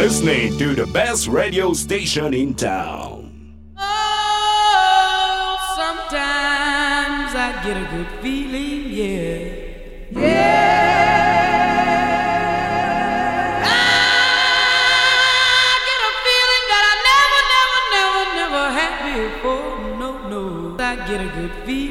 listening to the best radio station in town. Oh, sometimes I get a good feeling, yeah. Yeah. I get a feeling that I never, never, never, never had before. No, no. I get a good feeling.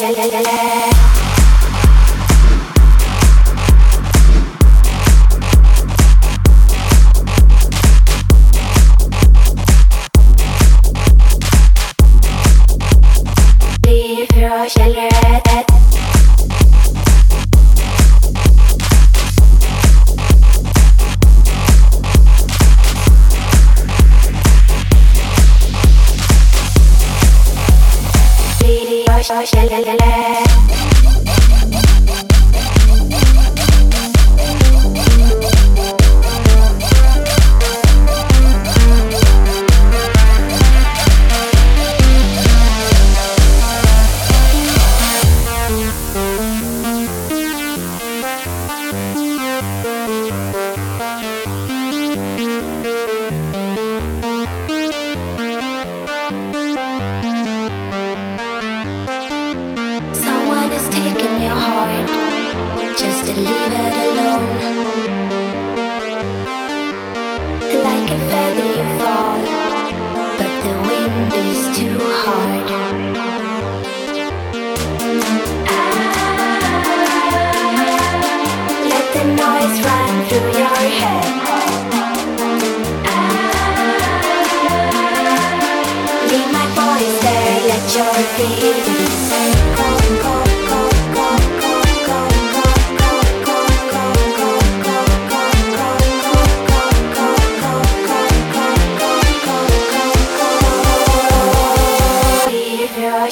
Rochelle.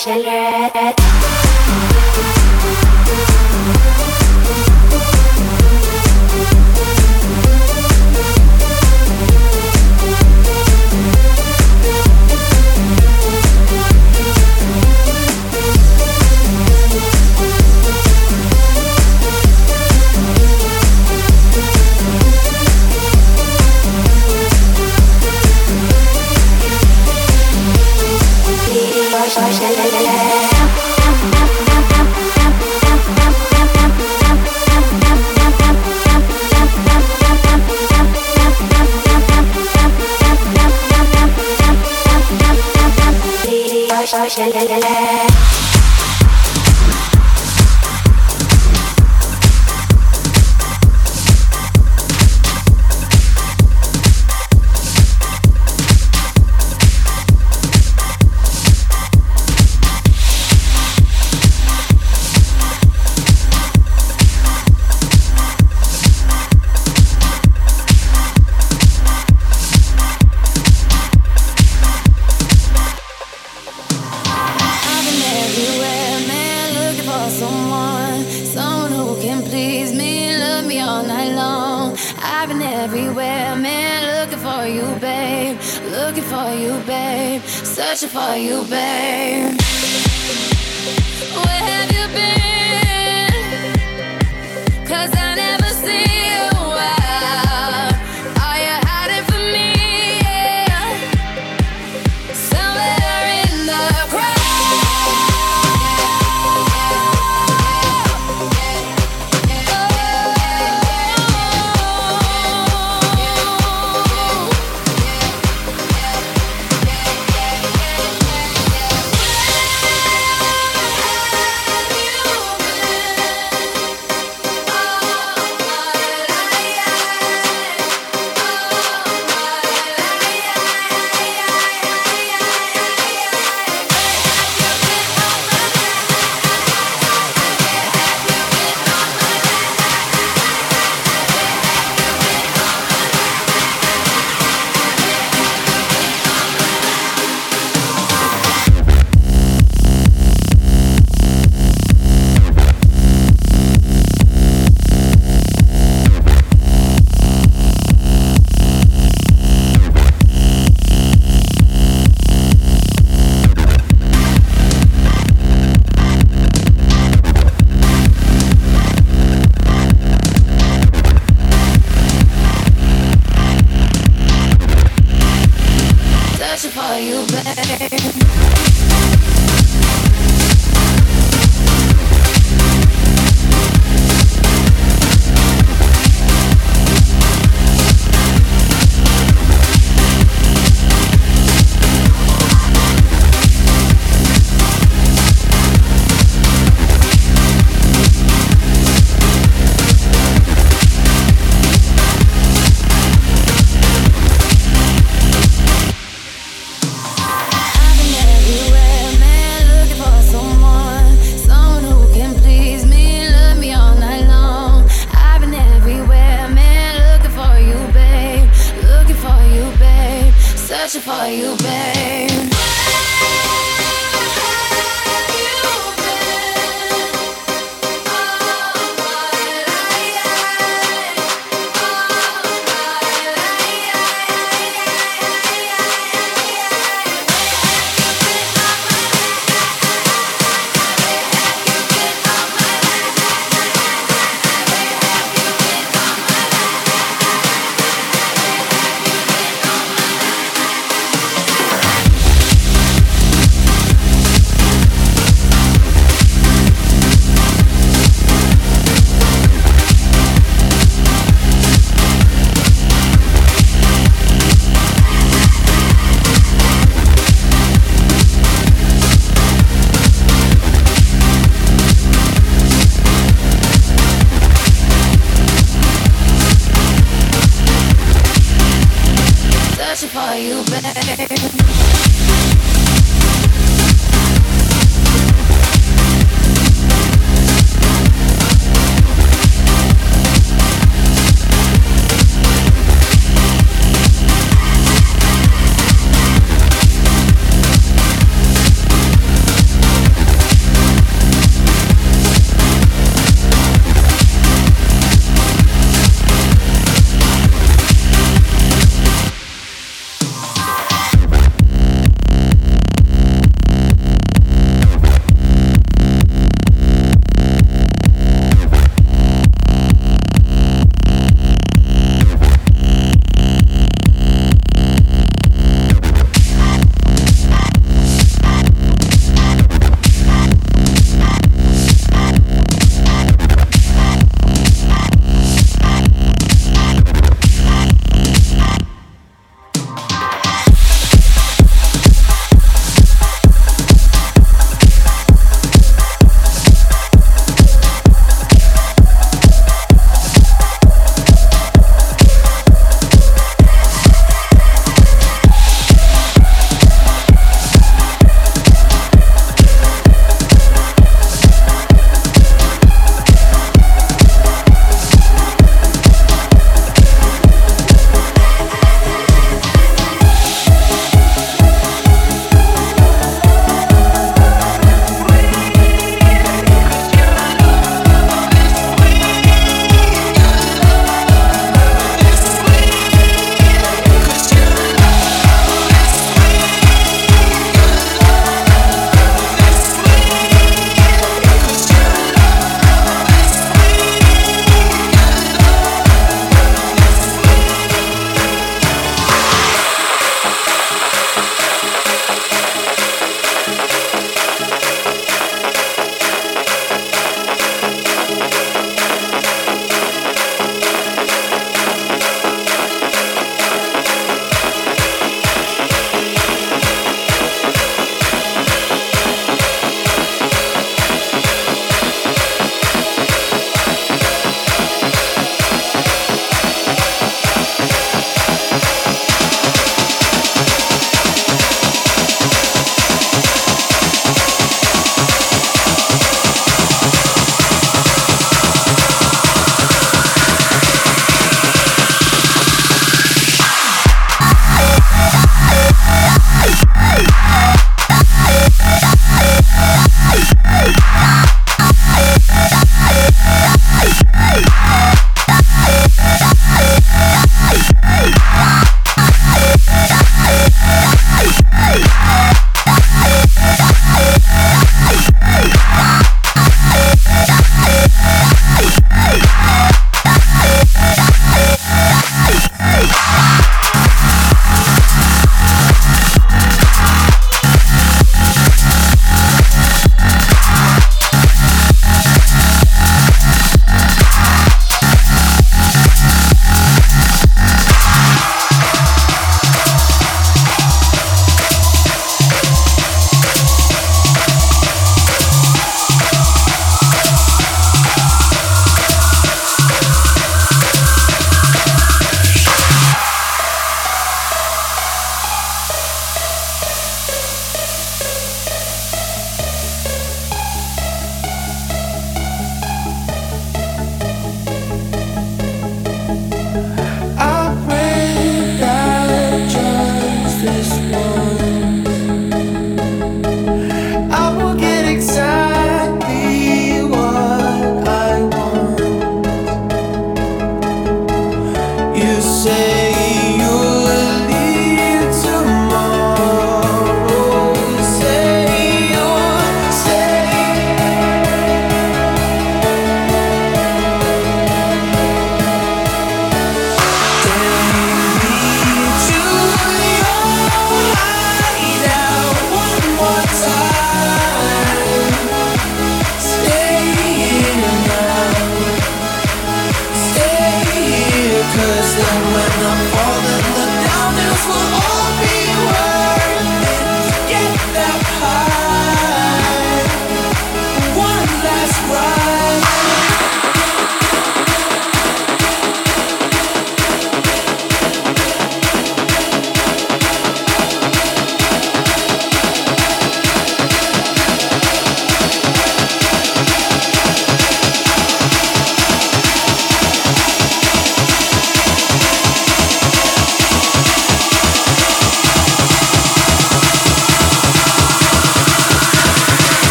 Shall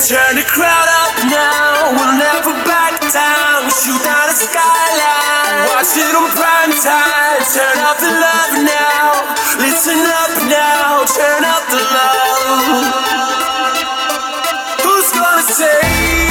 Turn the crowd up now, we'll never back down. Shoot down the skyline, watch it on prime time. Turn up the love now, listen up now, turn up the love. Who's gonna save?